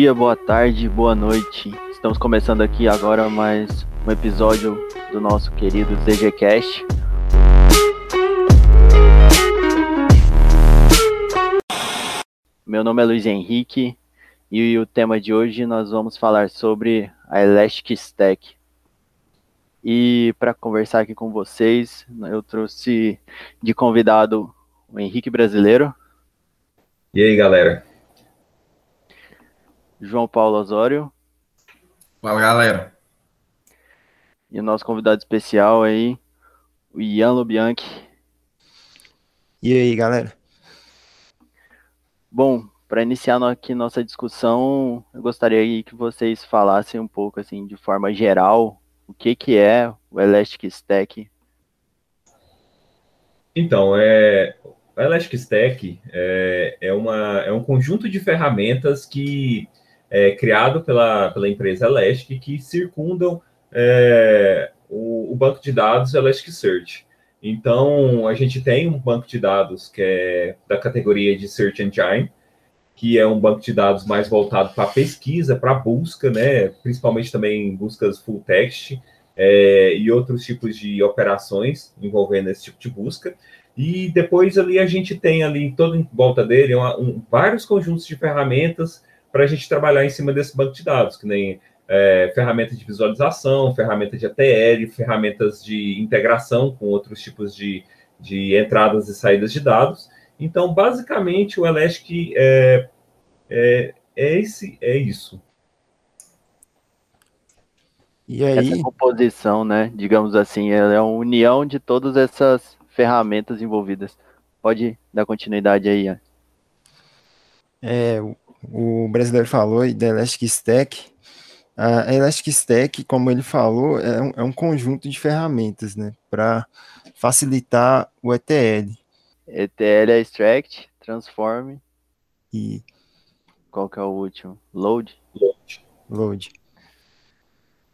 dia, boa tarde, boa noite. Estamos começando aqui agora mais um episódio do nosso querido ZGCast. Meu nome é Luiz Henrique e o tema de hoje nós vamos falar sobre a Elastic Stack. E para conversar aqui com vocês, eu trouxe de convidado o Henrique Brasileiro. E aí, galera? João Paulo Osório. Fala, galera. E o nosso convidado especial aí, o Ian Lobianchi. E aí, galera? Bom, para iniciar aqui nossa discussão, eu gostaria que vocês falassem um pouco, assim, de forma geral, o que, que é o Elastic Stack. Então, é, o Elastic Stack é, é, uma, é um conjunto de ferramentas que é, criado pela, pela empresa Elastic que circundam é, o, o, banco de dados Elasticsearch. Então, a gente tem um banco de dados que é da categoria de Search Engine, que é um banco de dados mais voltado para pesquisa, para busca, né? principalmente também buscas full text é, e outros tipos de operações envolvendo esse tipo de busca. E depois ali a gente tem ali, todo em volta dele, um, vários conjuntos de ferramentas para a gente trabalhar em cima desse banco de dados, que nem é, ferramentas de visualização, ferramentas de ATL, ferramentas de integração com outros tipos de, de entradas e saídas de dados. Então, basicamente, o Elastic é, é, é, esse, é isso. E aí... Essa composição, né, digamos assim, é a união de todas essas ferramentas envolvidas. Pode dar continuidade aí, Ian. É, o brasileiro falou da Elastic Stack. A Elastic Stack, como ele falou, é um, é um conjunto de ferramentas, né, para facilitar o ETL. ETL é extract, transform e qual que é o último? Load. Load. Load.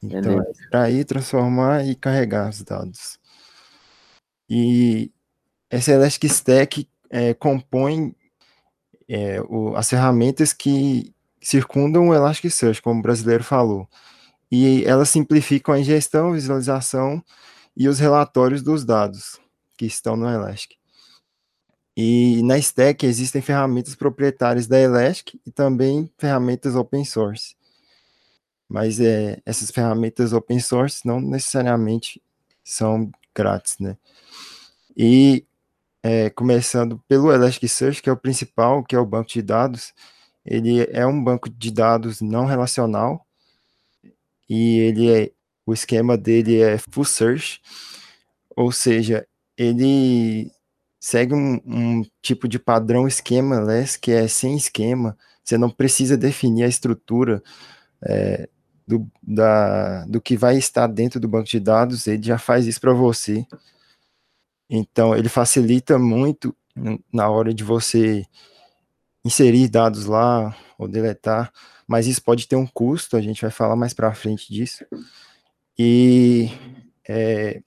Então, é para ir transformar e carregar os dados. E essa Elastic Stack é, compõe é, o, as ferramentas que circundam o Elasticsearch, como o brasileiro falou. E elas simplificam a ingestão, visualização e os relatórios dos dados que estão no Elastic. E na Stack existem ferramentas proprietárias da Elastic e também ferramentas open source. Mas é, essas ferramentas open source não necessariamente são grátis, né? E é, começando pelo Elasticsearch, que é o principal, que é o banco de dados. Ele é um banco de dados não relacional e ele é o esquema dele é full search, ou seja, ele segue um, um tipo de padrão esquema less que é sem esquema. Você não precisa definir a estrutura é, do, da, do que vai estar dentro do banco de dados, ele já faz isso para você. Então, ele facilita muito na hora de você inserir dados lá ou deletar, mas isso pode ter um custo, a gente vai falar mais para frente disso. E é,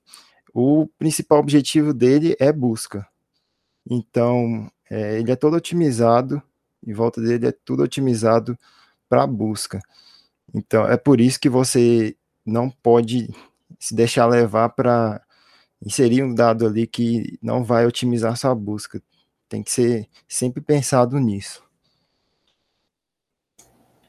o principal objetivo dele é busca. Então, é, ele é todo otimizado, em volta dele é tudo otimizado para busca. Então, é por isso que você não pode se deixar levar para inserir um dado ali que não vai otimizar sua busca. Tem que ser sempre pensado nisso.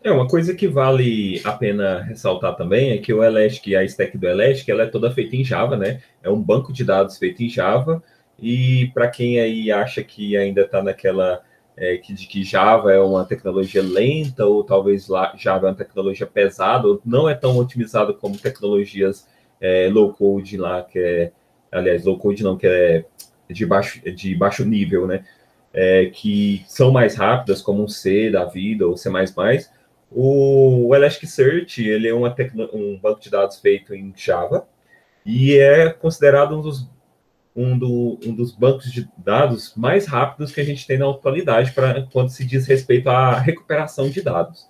É, uma coisa que vale a pena ressaltar também é que o Elastic, a stack do Elastic, ela é toda feita em Java, né? É um banco de dados feito em Java. E para quem aí acha que ainda está naquela é, que, de que Java é uma tecnologia lenta, ou talvez lá, Java é uma tecnologia pesada, ou não é tão otimizado como tecnologias é, low code lá, que é aliás, low code não, que é de baixo, de baixo nível, né? É, que são mais rápidas, como um C da vida ou C++. O Elasticsearch, ele é uma um banco de dados feito em Java e é considerado um dos, um, do, um dos bancos de dados mais rápidos que a gente tem na atualidade para quando se diz respeito à recuperação de dados.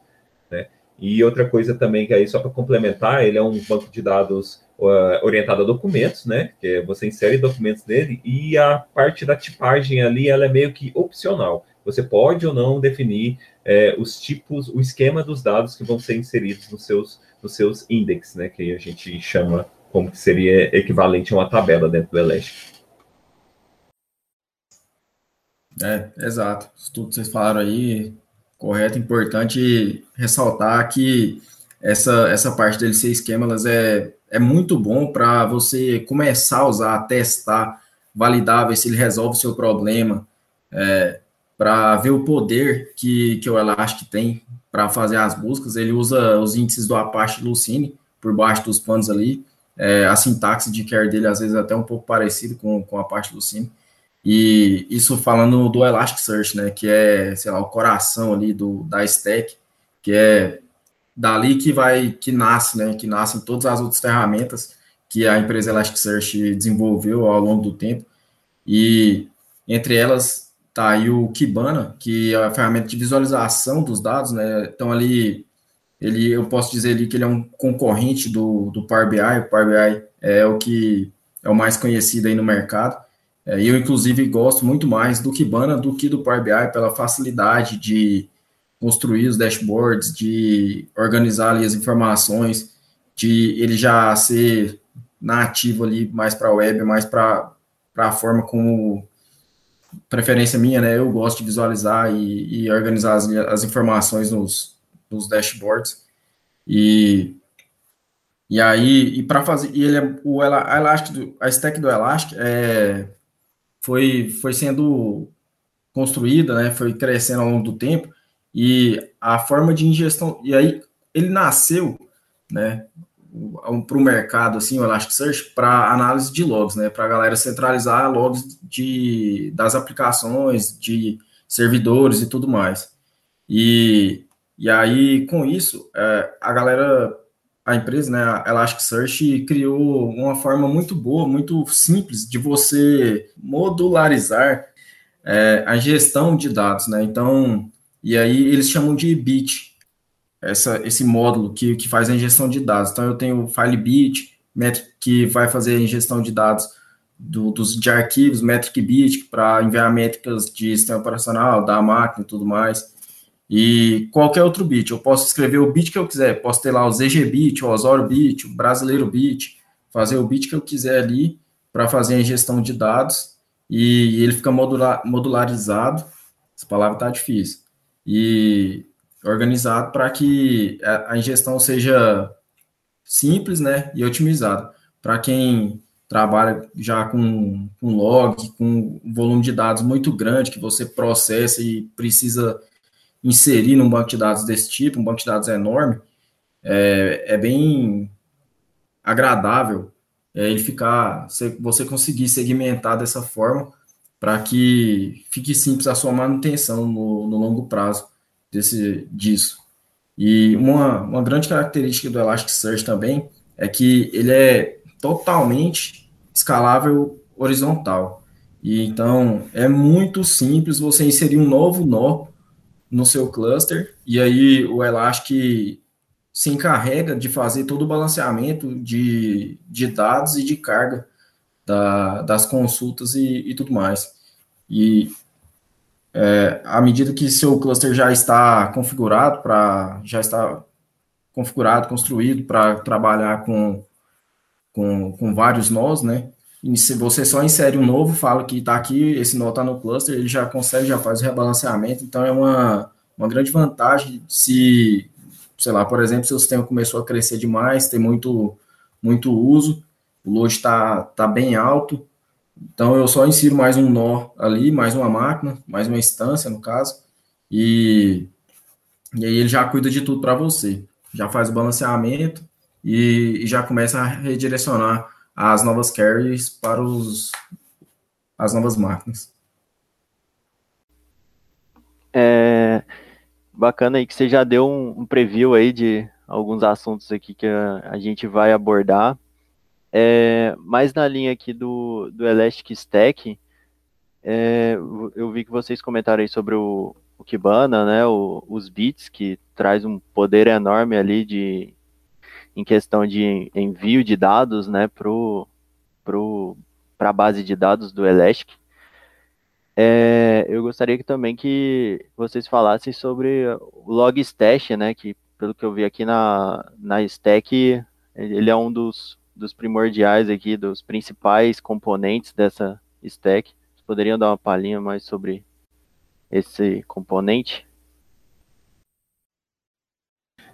Né? E outra coisa também que aí, só para complementar, ele é um banco de dados uh, orientado a documentos, né? Que é você insere documentos nele e a parte da tipagem ali ela é meio que opcional. você pode ou não definir é, os tipos, o esquema dos dados que vão ser inseridos nos seus, nos seus index, né, que a gente chama como que seria equivalente a uma tabela dentro do Elastic. É, exato. Tudo que vocês falaram aí, correto, importante ressaltar que essa, essa parte dele ser esquemas é, é muito bom para você começar a usar, testar, validar, ver se ele resolve o seu problema, é, para ver o poder que, que o Elastic tem para fazer as buscas. Ele usa os índices do Apache Lucene por baixo dos panos ali. É, a sintaxe de care dele, às vezes, é até um pouco parecido com, com a parte Lucene. E isso falando do Elasticsearch, né, que é, sei lá, o coração ali do, da stack, que é dali que vai, que nasce, né, que nascem todas as outras ferramentas que a empresa Elasticsearch desenvolveu ao longo do tempo. E entre elas tá aí o Kibana, que é a ferramenta de visualização dos dados, né, então ali ele, eu posso dizer ali que ele é um concorrente do, do Power BI, o Power BI é o que é o mais conhecido aí no mercado, é, eu, inclusive, gosto muito mais do Kibana do que do Power BI pela facilidade de construir os dashboards, de organizar ali as informações, de ele já ser nativo ali mais para a web, mais para a forma como preferência minha, né? Eu gosto de visualizar e, e organizar as, as informações nos, nos dashboards. E e aí, e para fazer, e ele é, o Elastic, a stack do Elastic é foi, foi sendo construída, né, foi crescendo ao longo do tempo, e a forma de ingestão, e aí ele nasceu, né, para o mercado, assim, o Elasticsearch, para análise de logs, né, para a galera centralizar logs de, das aplicações, de servidores e tudo mais. E, e aí, com isso, é, a galera a empresa, né, a Elasticsearch, criou uma forma muito boa, muito simples de você modularizar é, a gestão de dados, né? Então, e aí eles chamam de bit, essa, esse módulo que, que faz a ingestão de dados. Então, eu tenho o FileBit, Metric, que vai fazer a ingestão de dados do, dos, de arquivos, MetricBit, para enviar métricas de sistema operacional, da máquina e tudo mais e qualquer outro bit. Eu posso escrever o bit que eu quiser, posso ter lá o ZG bit, o Osório bit, o Brasileiro bit, fazer o bit que eu quiser ali para fazer a ingestão de dados e ele fica modular, modularizado. Essa palavra está difícil. E organizado para que a, ingestão seja simples, né, e otimizada. Para quem trabalha já com, com log, com um volume de dados muito grande que você processa e precisa inserir num banco de dados desse tipo, um banco de dados enorme, é, é bem agradável é, ele ficar, você conseguir segmentar dessa forma para que fique simples a sua manutenção no, no longo prazo desse, disso. E uma, uma grande característica do Elasticsearch também é que ele é totalmente escalável horizontal. E então é muito simples você inserir um novo nó no seu cluster, e aí o Elastic se encarrega de fazer todo o balanceamento de, de dados e de carga da, das consultas e, e, tudo mais. E é, à medida que seu cluster já está configurado para já está configurado, construído para trabalhar com, com, com vários nós, né? E se você só insere um novo, fala que está aqui, esse nó está no cluster, ele já consegue, já faz o rebalanceamento, então é uma, uma grande vantagem se, sei lá, por exemplo, se o sistema começou a crescer demais, tem muito, muito uso, o load está tá bem alto, então eu só insiro mais um nó ali, mais uma máquina, mais uma instância, no caso, e, e aí ele já cuida de tudo para você, já faz o balanceamento e, e já começa a redirecionar as novas carries para os, as novas máquinas. É bacana aí que você já deu um, um preview aí de alguns assuntos aqui que a, a gente vai abordar. É, mais na linha aqui do, do Elastic Stack, é, eu vi que vocês comentaram aí sobre o, o Kibana, né, o, os bits, que traz um poder enorme ali de em questão de envio de dados, né, para pro, a base de dados do Elastic. É, eu gostaria que, também que vocês falassem sobre o Logstash, né? Que pelo que eu vi aqui na, na stack, ele é um dos, dos primordiais aqui, dos principais componentes dessa stack. Vocês poderiam dar uma palhinha mais sobre esse componente?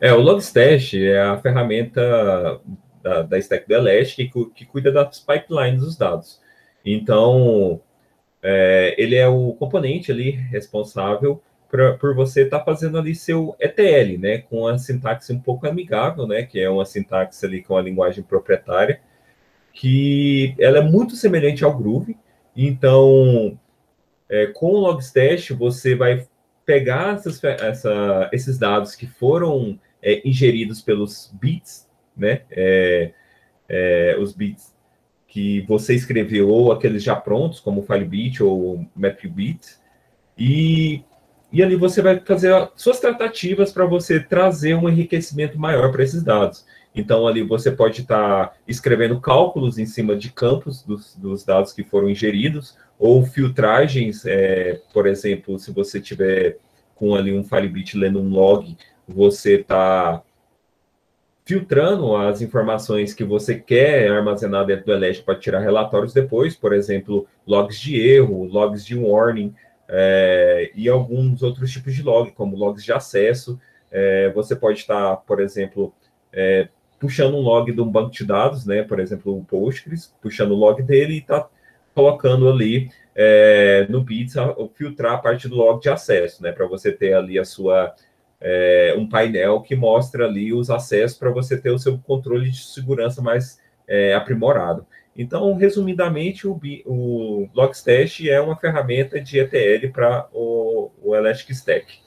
É, o Logstash é a ferramenta da, da stack do Elastic que, que cuida das pipelines dos dados. Então, é, ele é o componente ali responsável pra, por você estar tá fazendo ali seu ETL, né, com a sintaxe um pouco amigável, né, que é uma sintaxe ali com a linguagem proprietária, que ela é muito semelhante ao Groove. Então, é, com o Logstash, você vai pegar essas, essa, esses dados que foram é, ingeridos pelos bits, né? É, é, os bits que você escreveu, ou aqueles já prontos, como FileBit ou MapBit, e, e ali você vai fazer suas tratativas para você trazer um enriquecimento maior para esses dados. Então, ali você pode estar tá escrevendo cálculos em cima de campos dos, dos, dados que foram ingeridos, ou filtragens, é, por exemplo, se você tiver com ali um FileBit lendo um log, você está filtrando as informações que você quer armazenar dentro do Elastic para tirar relatórios depois, por exemplo, logs de erro, logs de warning é, e alguns outros tipos de log, como logs de acesso. É, você pode estar, por exemplo, é, puxando um log de um banco de dados, né, por exemplo, o Postgres, puxando o log dele e está colocando ali é, no Bits filtrar a parte do log de acesso, né, para você ter ali a sua é, um painel que mostra ali os acessos para você ter o seu controle de segurança mais é, aprimorado. Então, resumidamente, o, o Logstash é uma ferramenta de ETL para o, o Elastic Stack.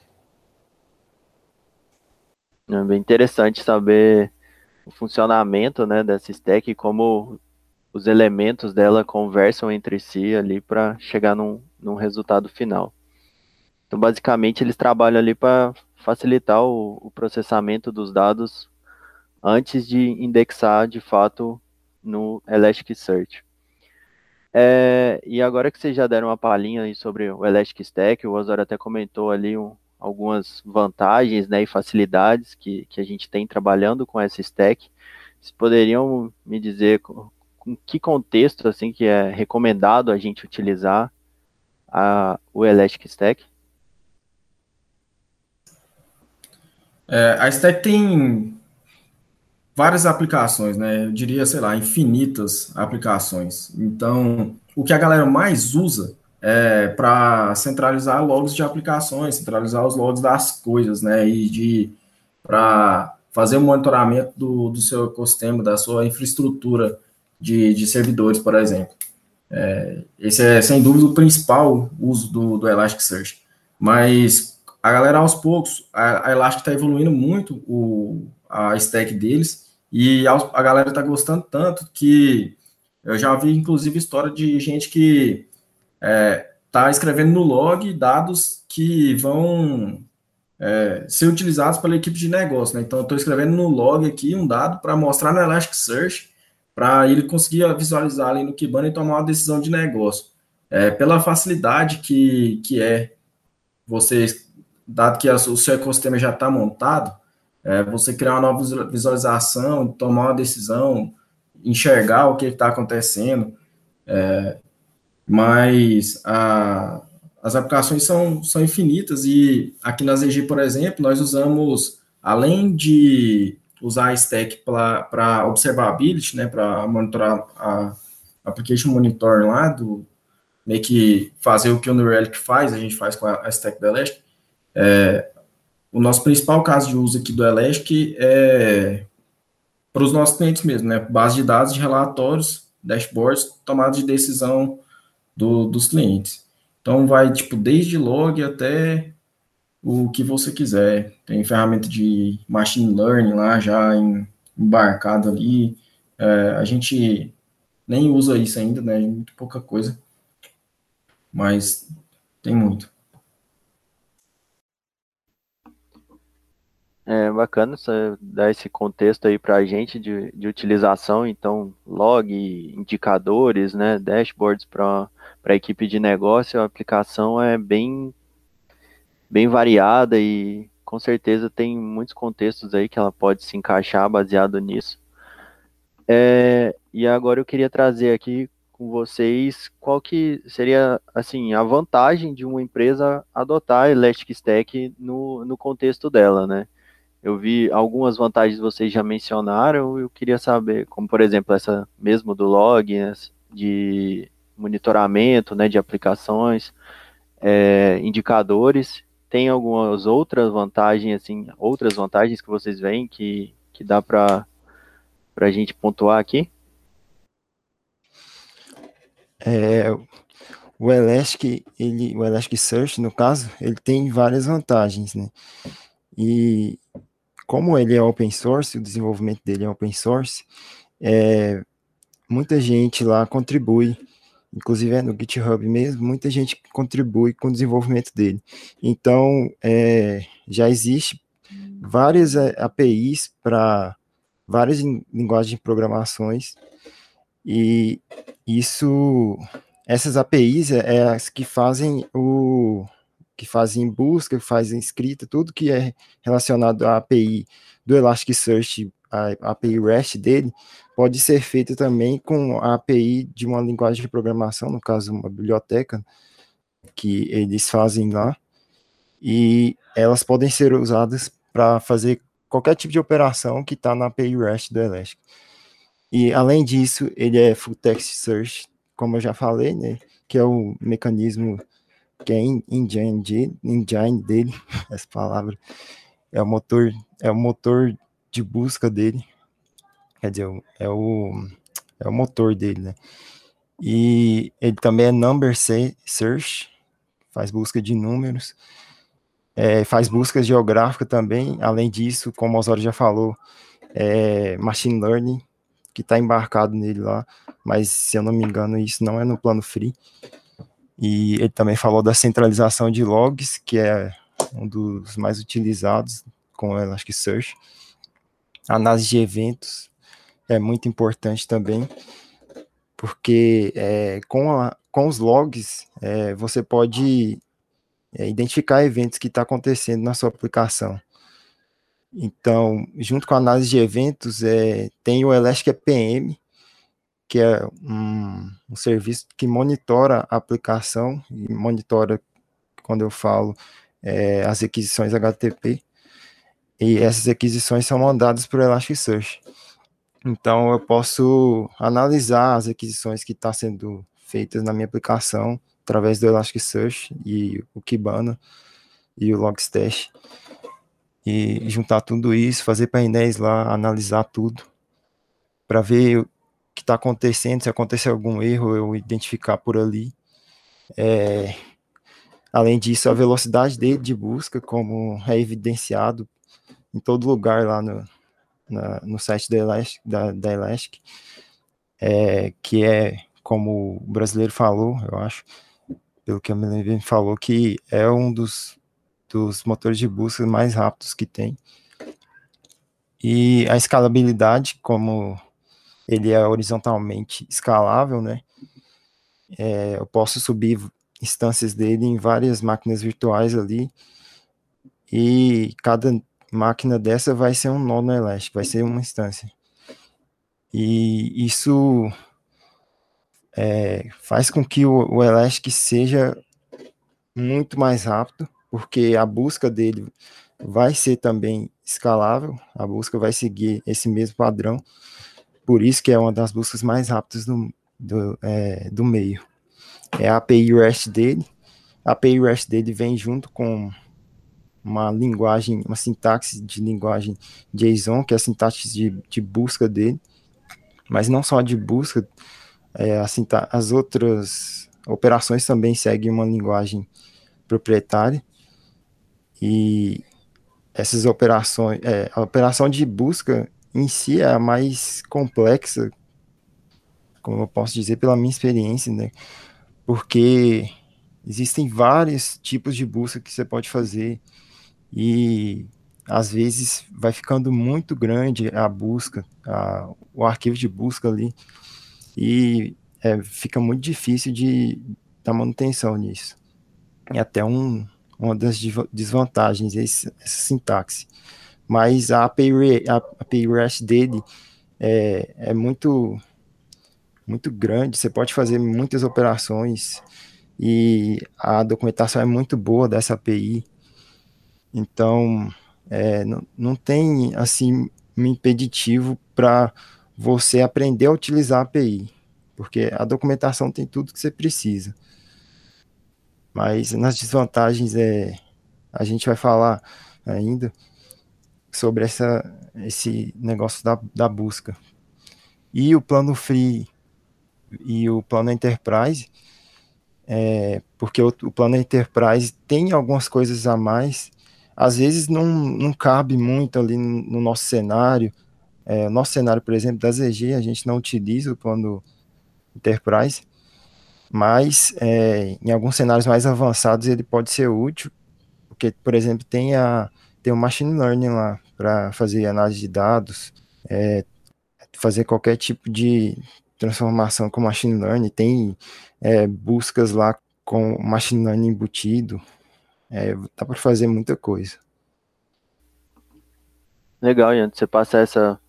É bem interessante saber o funcionamento né, dessa stack e como os elementos dela conversam entre si ali para chegar num, num resultado final. Então, basicamente, eles trabalham ali para facilitar o, o processamento dos dados antes de indexar de fato no Elasticsearch. É, e agora que vocês já deram uma palhinha sobre o Elastic Stack, o Osório até comentou ali um, algumas vantagens né, e facilidades que, que a gente tem trabalhando com essa stack. Vocês poderiam me dizer com, com que contexto assim que é recomendado a gente utilizar a, o Elastic Stack? É, a Stack tem várias aplicações, né? Eu diria, sei lá, infinitas aplicações. Então, o que a galera mais usa é para centralizar logs de aplicações, centralizar os logs das coisas, né? E de para fazer o monitoramento do, do seu ecossistema, da sua infraestrutura de, de servidores, por exemplo. É, esse é, sem dúvida, o principal uso do, do Elasticsearch. Mas a galera aos poucos, a, a Elastic está evoluindo muito o, a stack deles e a, galera está gostando tanto que eu já vi inclusive história de gente que está é, escrevendo no log dados que vão é, ser utilizados pela equipe de negócio. Né? Então, eu estou escrevendo no log aqui um dado para mostrar no Elasticsearch para ele conseguir visualizar ali no Kibana e tomar uma decisão de negócio. É, pela facilidade que, que é você dado que o seu ecossistema já está montado, é, você criar uma nova visualização, tomar uma decisão, enxergar o que está acontecendo, é, mas a, as aplicações são, são infinitas e aqui na ZG, por exemplo, nós usamos, além de usar a stack para observability, né, para monitorar a application monitor lá, do, meio que fazer o que o New Relic faz, a gente faz com a, a stack do Elastic, é, o nosso principal caso de uso aqui do Elastic é para os nossos clientes mesmo, né? Base de dados de relatórios, dashboards, tomada de decisão do, dos clientes. Então, vai, tipo, desde log até o que você quiser. Tem ferramenta de machine learning lá já em, embarcado ali. É, a gente nem usa isso ainda, né? Muito pouca coisa. Mas tem muito. É bacana você dar esse contexto aí para a gente de, de utilização, então log, indicadores, né, dashboards para a equipe de negócio, a aplicação é bem, bem variada e com certeza tem muitos contextos aí que ela pode se encaixar baseado nisso. É, e agora eu queria trazer aqui com vocês qual que seria assim a vantagem de uma empresa adotar Elastic Stack no, no contexto dela, né? Eu vi algumas vantagens vocês já mencionaram, eu queria saber, como por exemplo essa mesmo do log, né, de monitoramento, né, de aplicações, é, indicadores. Tem algumas outras vantagens, assim, outras vantagens que vocês veem que, que dá para a gente pontuar aqui? É, o Elastic, ele, o Elasticsearch, no caso, ele tem várias vantagens, né? E como ele é open source, o desenvolvimento dele é open source, é, muita gente lá contribui, inclusive é no GitHub mesmo, muita gente contribui com o desenvolvimento dele. Então, é, já existe várias é, APIs para várias linguagens de programações, e isso, essas APIs é, é as que fazem o que fazem busca, que fazem escrita, tudo que é relacionado à API do Elasticsearch, a API REST dele, pode ser feito também com a API de uma linguagem de programação, no caso uma biblioteca, que eles fazem lá, e elas podem ser usadas para fazer qualquer tipo de operação que está na API REST do Elastic. E além disso, ele é full text search, como eu já falei, né, que é o mecanismo que é engine, engine dele, essa palavra, é o motor, é o motor de busca dele, quer dizer, é o, é o motor dele, né? E ele também é number search, faz busca de números, é, faz busca geográfica também, além disso, como o Osório já falou, é machine learning, que está embarcado nele lá, mas se eu não me engano, isso não é no plano free. E ele também falou da centralização de logs, que é um dos mais utilizados com o Elasticsearch. Análise de eventos é muito importante também, porque é, com, a, com os logs é, você pode é, identificar eventos que estão tá acontecendo na sua aplicação. Então, junto com a análise de eventos, é, tem o Elastic EPM, que é um, um, serviço que monitora a aplicação e monitora, quando eu falo, é, as aquisições HTTP. E essas aquisições são mandadas o Elasticsearch. Então, eu posso analisar as aquisições que estão tá sendo feitas na minha aplicação através do Elasticsearch e o Kibana e o Logstash. E juntar tudo isso, fazer painéis lá, analisar tudo, para ver que está acontecendo, se acontecer algum erro, eu identificar por ali. É, além disso, a velocidade dele de busca, como é evidenciado em todo lugar lá no, na, no site da Elastic, da, da Elastic é, que é, como o brasileiro falou, eu acho, pelo que a Melanie falou, que é um dos, dos motores de busca mais rápidos que tem. E a escalabilidade, como ele é horizontalmente escalável, né? É, eu posso subir instâncias dele em várias máquinas virtuais ali, e cada máquina dessa vai ser um nó no Elastic, vai ser uma instância. E isso é, faz com que o, o Elastic seja muito mais rápido, porque a busca dele vai ser também escalável, a busca vai seguir esse mesmo padrão, por isso que é uma das buscas mais rápidas do, do, é, do meio. É a API REST dele. A API REST dele vem junto com uma linguagem, uma sintaxe de linguagem JSON, que é a sintaxe de, de busca dele. Mas não só de busca, é, as outras operações também seguem uma linguagem proprietária. E essas operações, é, a operação de busca em si é a mais complexa, como eu posso dizer pela minha experiência, né? Porque existem vários tipos de busca que você pode fazer e às vezes vai ficando muito grande a busca, a, o arquivo de busca ali, e é, fica muito difícil de dar manutenção nisso. É até um, uma das desvantagens, esse, essa sintaxe. Mas a API, a API REST dele é, é muito, muito grande, você pode fazer muitas operações, e a documentação é muito boa dessa API, então é, não, não tem assim um impeditivo para você aprender a utilizar a API, porque a documentação tem tudo que você precisa. Mas nas desvantagens é a gente vai falar ainda sobre essa, esse negócio da, da busca. E o plano free e o plano enterprise, é, porque o, o plano enterprise tem algumas coisas a mais às vezes não, não cabe muito ali no, no nosso cenário. É, nosso cenário, por exemplo, da ZG, a gente não utiliza o plano Enterprise, mas é, em alguns cenários mais avançados ele pode ser útil, porque, por exemplo, tem, a, tem o Machine Learning lá para fazer análise de dados, é, fazer qualquer tipo de transformação com Machine Learning, tem é, buscas lá com Machine Learning embutido, é, dá para fazer muita coisa. Legal, Ian, você passa essa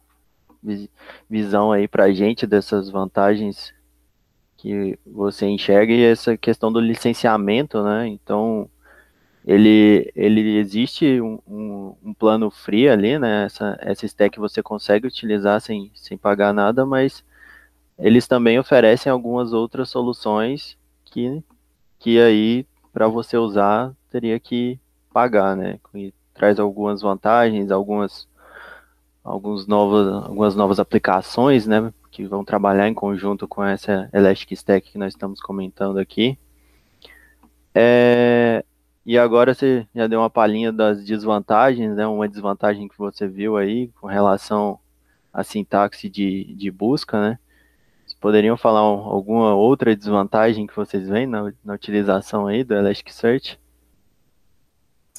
visão aí para a gente dessas vantagens que você enxerga e essa questão do licenciamento, né? Então, ele, ele existe um, um, um, plano free ali, né? Essa, essa stack você consegue utilizar sem, sem pagar nada, mas eles também oferecem algumas outras soluções que, que aí para você usar teria que pagar, né? E traz algumas vantagens, algumas, alguns novas, algumas novas aplicações, né? Que vão trabalhar em conjunto com essa Elastic Stack que nós estamos comentando aqui. É, e agora você já deu uma palhinha das desvantagens, né? Uma desvantagem que você viu aí com relação à sintaxe de, de busca, né? Vocês poderiam falar um, alguma outra desvantagem que vocês veem na, na utilização aí do Elasticsearch?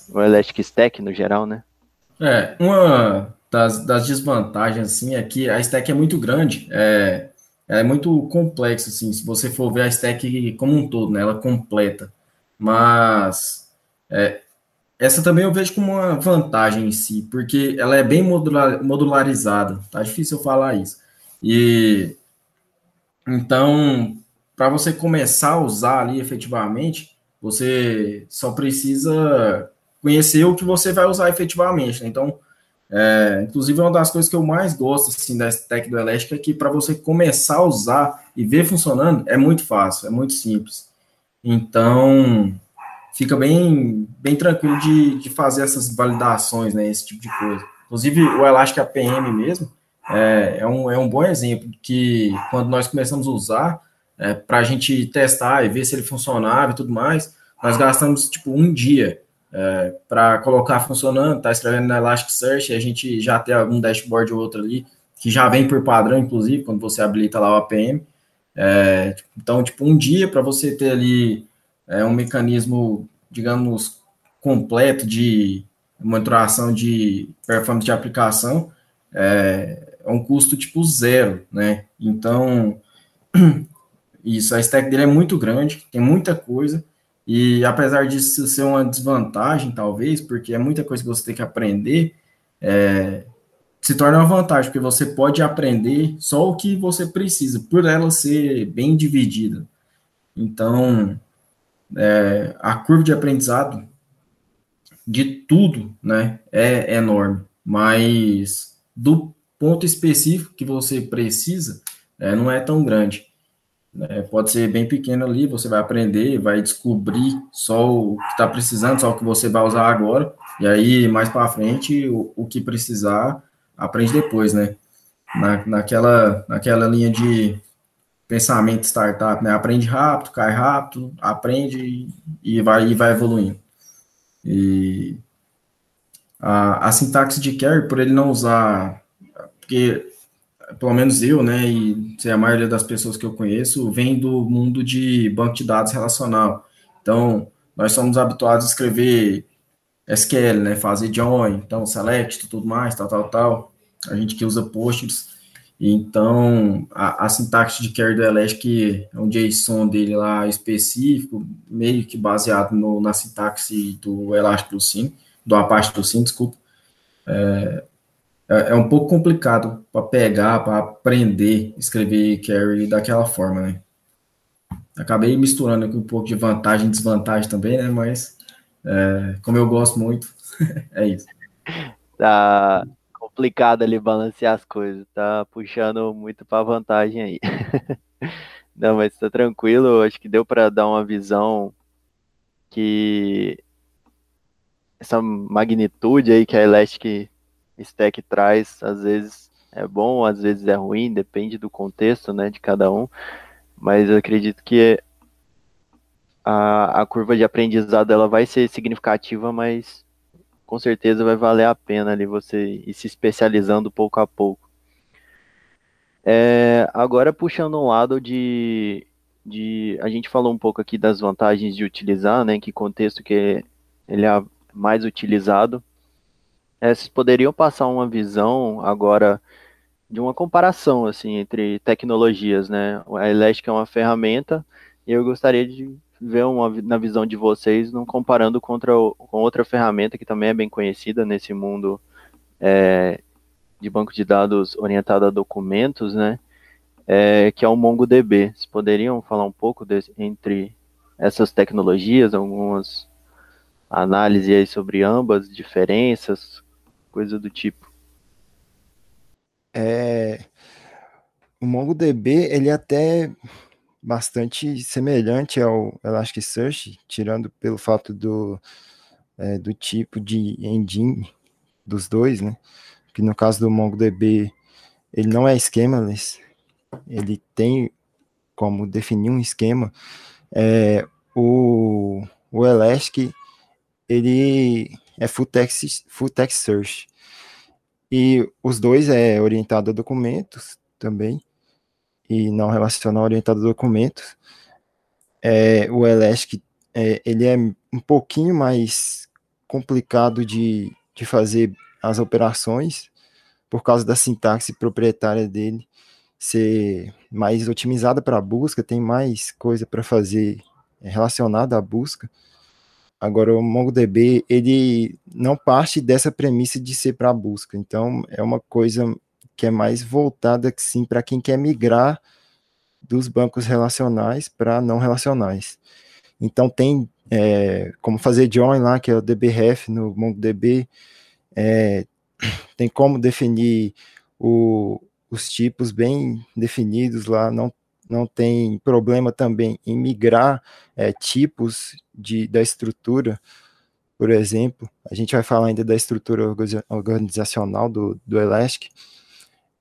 O Elastic no geral, né? É, uma das, das desvantagens, assim, é que a stack é muito grande, é, é muito complexa, assim, se você for ver a stack como um todo, né, ela completa. Mas é, essa também eu vejo como uma vantagem em si, porque ela é bem modular, modularizada, tá difícil eu falar isso. E então, para você começar a usar ali efetivamente, você só precisa conhecer o que você vai usar efetivamente. Né? Então, é, inclusive, uma das coisas que eu mais gosto assim, da stack do Elastic é que para você começar a usar e ver funcionando, é muito fácil, é muito simples. Então, fica bem, bem tranquilo de, de fazer essas validações, né, esse tipo de coisa. Inclusive, o Elastic APM mesmo é, é, um, é um bom exemplo que quando nós começamos a usar, é, para a gente testar e ver se ele funcionava e tudo mais, nós gastamos tipo um dia é, para colocar funcionando, tá escrevendo na Elasticsearch, a gente já tem algum dashboard ou outro ali, que já vem por padrão, inclusive, quando você habilita lá o APM. É, então, tipo, um dia para você ter ali é, um mecanismo, digamos, completo de monitoração de performance de aplicação, é, é um custo tipo zero, né? Então, isso, a stack dele é muito grande, tem muita coisa, e apesar disso ser uma desvantagem, talvez, porque é muita coisa que você tem que aprender, é, se torna uma vantagem, porque você pode aprender só o que você precisa, por ela ser bem dividida. Então, é, a curva de aprendizado de tudo né, é, enorme, mas do ponto específico que você precisa, é, não é tão grande. É, pode ser bem pequeno ali, você vai aprender, vai descobrir só o que está precisando, só o que você vai usar agora, e aí mais para frente o, o, que precisar, aprende depois, né? Na, naquela, naquela linha de pensamento startup, né? Aprende rápido, cai rápido, aprende e vai, e vai evoluindo. E a, a sintaxe de carry, por ele não usar, porque pelo menos eu, né, e a maioria das pessoas que eu conheço, vem do mundo de banco de dados relacional. Então, nós somos habituados a escrever SQL, né? Fazer join, então select, tudo mais, tal, tal, tal. A gente que usa postgres. Então, a, a sintaxe de query do Elastic é um JSON dele lá específico, meio que baseado no, na sintaxe do Elastic do Sim, do Apache do Sim, desculpa. É, é, é um pouco complicado para pegar, para aprender, escrever query daquela forma, né? Acabei misturando aqui um pouco de vantagem e desvantagem também, né? Mas, é, como eu gosto muito, é isso. Tá, complicado ali balancear as coisas, tá puxando muito para vantagem aí. Não, mas tá tranquilo, acho que deu para dar uma visão que essa magnitude aí que a Elastic Stack traz, às vezes é bom, às vezes é ruim, depende do contexto, né, de cada um. Mas eu acredito que a, a curva de aprendizado ela vai ser significativa, mas com certeza vai valer a pena ali você ir se especializando pouco a pouco. É, agora puxando um lado de, de. A gente falou um pouco aqui das vantagens de utilizar, né? Que contexto que ele é mais utilizado. É, vocês poderiam passar uma visão agora de uma comparação assim entre tecnologias, né? A Elastic é uma ferramenta e eu gostaria de ver uma, na visão de vocês, não comparando contra com outra ferramenta que também é bem conhecida nesse mundo é, de banco de dados orientado a documentos, né? É, que é o MongoDB. Vocês poderiam falar um pouco entre essas tecnologias, algumas análises aí sobre ambas, diferenças, coisa do tipo? É, o MongoDB, ele até bastante semelhante ao Elasticsearch, tirando pelo fato do, é, do tipo de engine dos dois, né? Que no caso do MongoDB, ele não é schemaless, ele tem como definir um esquema. É, o, o Elastic, ele é full text, full text search. E os dois é orientado a documentos também e não relacional orientado a documentos. É, o Elastic é, ele é um pouquinho mais complicado de, de fazer as operações por causa da sintaxe proprietária dele ser mais otimizada para a busca, tem mais coisa para fazer relacionada à busca. Agora, o MongoDB, ele não parte dessa premissa de ser para busca, então é uma coisa que é mais voltada sim para quem quer migrar dos bancos relacionais para não relacionais. Então tem é, como fazer join lá, que é o dbref no MongoDB, é, tem como definir o, os tipos bem definidos lá, não, não tem problema também em migrar é, tipos de, da estrutura, por exemplo, a gente vai falar ainda da estrutura organizacional do, do Elastic,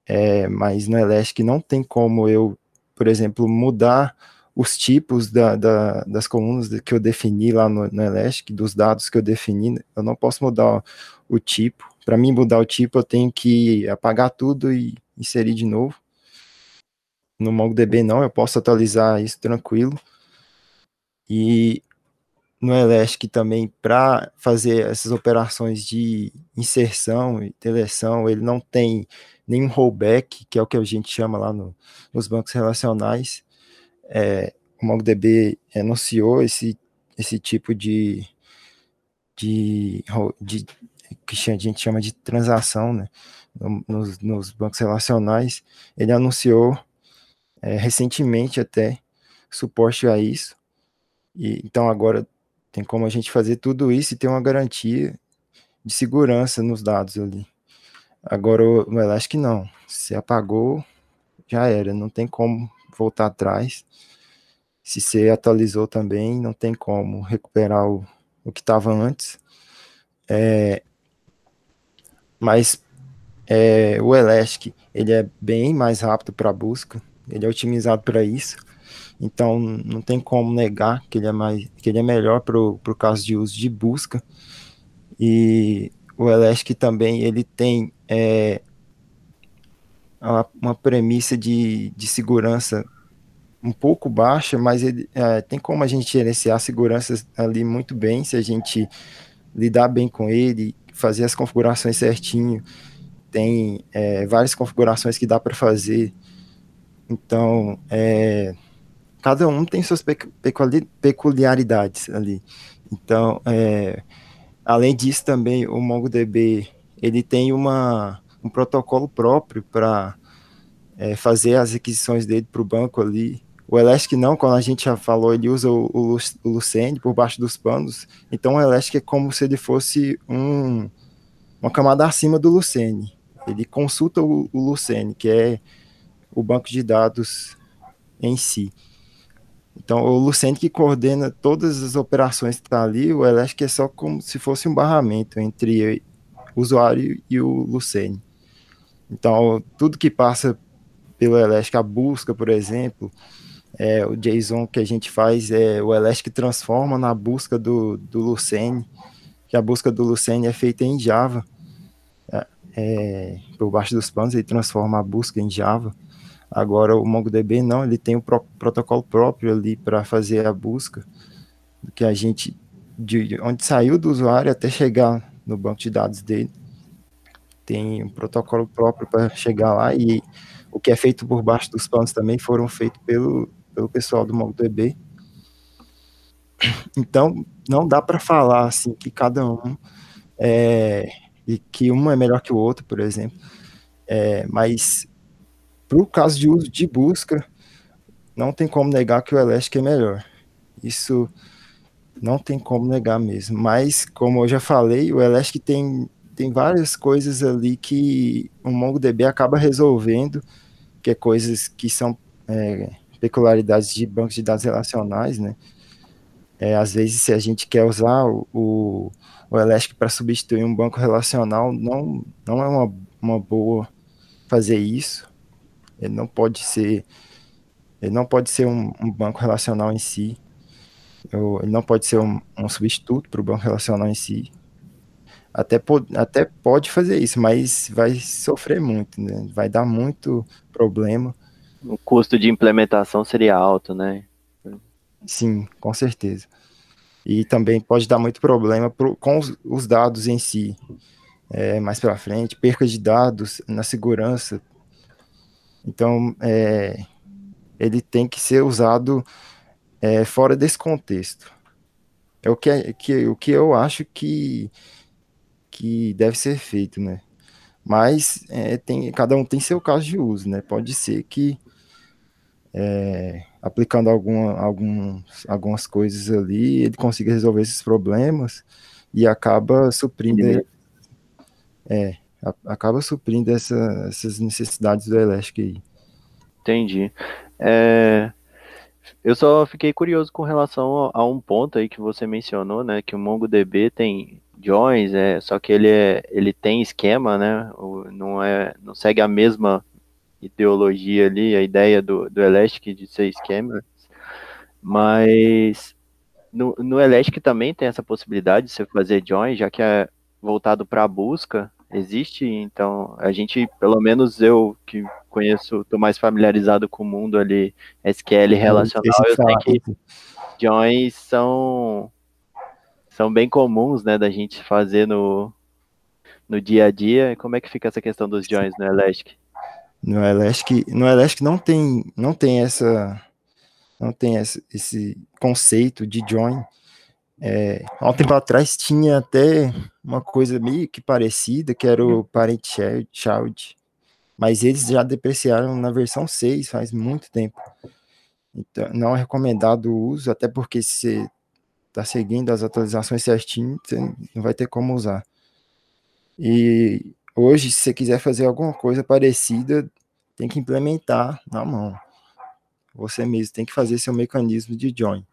é, mas no Elastic não tem como eu, por exemplo, mudar os tipos da, da, das colunas que eu defini lá no, no, Elastic, dos dados que eu defini, eu não posso mudar o tipo. Para mim mudar o tipo, eu tenho que apagar tudo e inserir de novo. No MongoDB não, eu posso atualizar isso tranquilo. E no Elastic também, para fazer essas operações de inserção e deleção, ele não tem nenhum rollback, que é o que a gente chama lá no, nos bancos relacionais. É, o MongoDB anunciou esse, esse tipo de, de, de que a gente chama de transação né, nos, nos bancos relacionais. Ele anunciou é, recentemente até suporte a isso. E, então agora tem como a gente fazer tudo isso e ter uma garantia de segurança nos dados ali. Agora o Elastic não. Se apagou, já era. Não tem como voltar atrás. Se você atualizou também, não tem como recuperar o, o que estava antes. É, mas é, o Elastic ele é bem mais rápido para busca. Ele é otimizado para isso. Então não tem como negar que ele é mais que ele é melhor para o caso de uso de busca. E o Elastic também ele tem é, uma, premissa de, de segurança um pouco baixa, mas ele, é, tem como a gente gerenciar a segurança ali muito bem se a gente lidar bem com ele, fazer as configurações certinho. Tem é, várias configurações que dá para fazer. Então, é, cada um tem suas peculiaridades ali. Então, é, além disso também, o MongoDB ele tem uma, um protocolo próprio para é, fazer as requisições dele para o banco ali. O Elastic não, quando a gente já falou, ele usa o, o, Lucene por baixo dos panos. Então o Elastic é como se ele fosse um, uma camada acima do Lucene. Ele consulta o, o Lucene, que é o banco de dados em si. Então, o Lucene que coordena todas as operações que está ali, o Elastic é só como se fosse um barramento entre o usuário e o Lucene. Então, tudo que passa pelo Elastic, a busca, por exemplo, é, o JSON que a gente faz, é, o Elastic transforma na busca do, do Lucene, que a busca do Lucene é feita em Java, é, é, por baixo dos panos, ele transforma a busca em Java. Agora o MongoDB não, ele tem o pro, protocolo próprio ali para fazer a busca, que a gente, de onde saiu do usuário até chegar no banco de dados dele, tem um protocolo próprio para chegar lá e o que é feito por baixo dos panos também foram feitos pelo, pelo pessoal do MongoDB. Então, não dá para falar assim que cada um é, e que um é melhor que o outro, por exemplo. É, mas para o caso de uso de busca, não tem como negar que o Elastic é melhor. Isso não tem como negar mesmo. Mas, como eu já falei, o Elastic tem, tem várias coisas ali que o MongoDB acaba resolvendo, que é coisas que são é, peculiaridades de bancos de dados relacionais, né? É, às vezes, se a gente quer usar o, o, Elastic para substituir um banco relacional, não, não é uma, uma boa fazer isso. Ele não pode ser, ele não pode ser um, um banco relacional em si. ele não pode ser um, um substituto para o banco relacional em si. Até, po até pode fazer isso, mas vai sofrer muito, né? Vai dar muito problema o custo de implementação seria alto, né? Sim, com certeza. E também pode dar muito problema pro, com os, os, dados em si, é, mais para frente, perca de dados na segurança. Então, é, ele tem que ser usado é, fora desse contexto. É o que, é, que, o que eu acho que, que deve ser feito, né? Mas é, tem, cada um tem seu caso de uso, né? Pode ser que é, aplicando alguma, alguns, algumas coisas ali, ele consiga resolver esses problemas e acaba suprindo é, acaba suprindo essa, essas necessidades do Elastic aí. Entendi. É, eu só fiquei curioso com relação a um ponto aí que você mencionou, né, que o MongoDB tem joins, é, só que ele, é, ele tem esquema, né, não, é, não segue a mesma ideologia ali, a ideia do, do Elastic de ser esquema, mas no, no Elastic também tem essa possibilidade de você fazer join, já que é voltado para a busca, existe, então a gente, pelo menos eu que conheço, estou mais familiarizado com o mundo ali, SQL relacional, eu sei que joins são são bem comuns, né, da gente fazer no, no dia a dia. Como é que fica essa questão dos joins no Elastic? No Elastic, no Elastic não tem, não tem essa, não tem esse conceito de join. É, há um tempo atrás tinha até uma coisa meio que parecida, que era o Parent Child, mas eles já depreciaram na versão 6 faz muito tempo. Então, não é recomendado o uso, até porque se você está seguindo as atualizações certinho, você não vai ter como usar. E Hoje, se você quiser fazer alguma coisa parecida, tem que implementar na mão. Você mesmo tem que fazer seu mecanismo de join,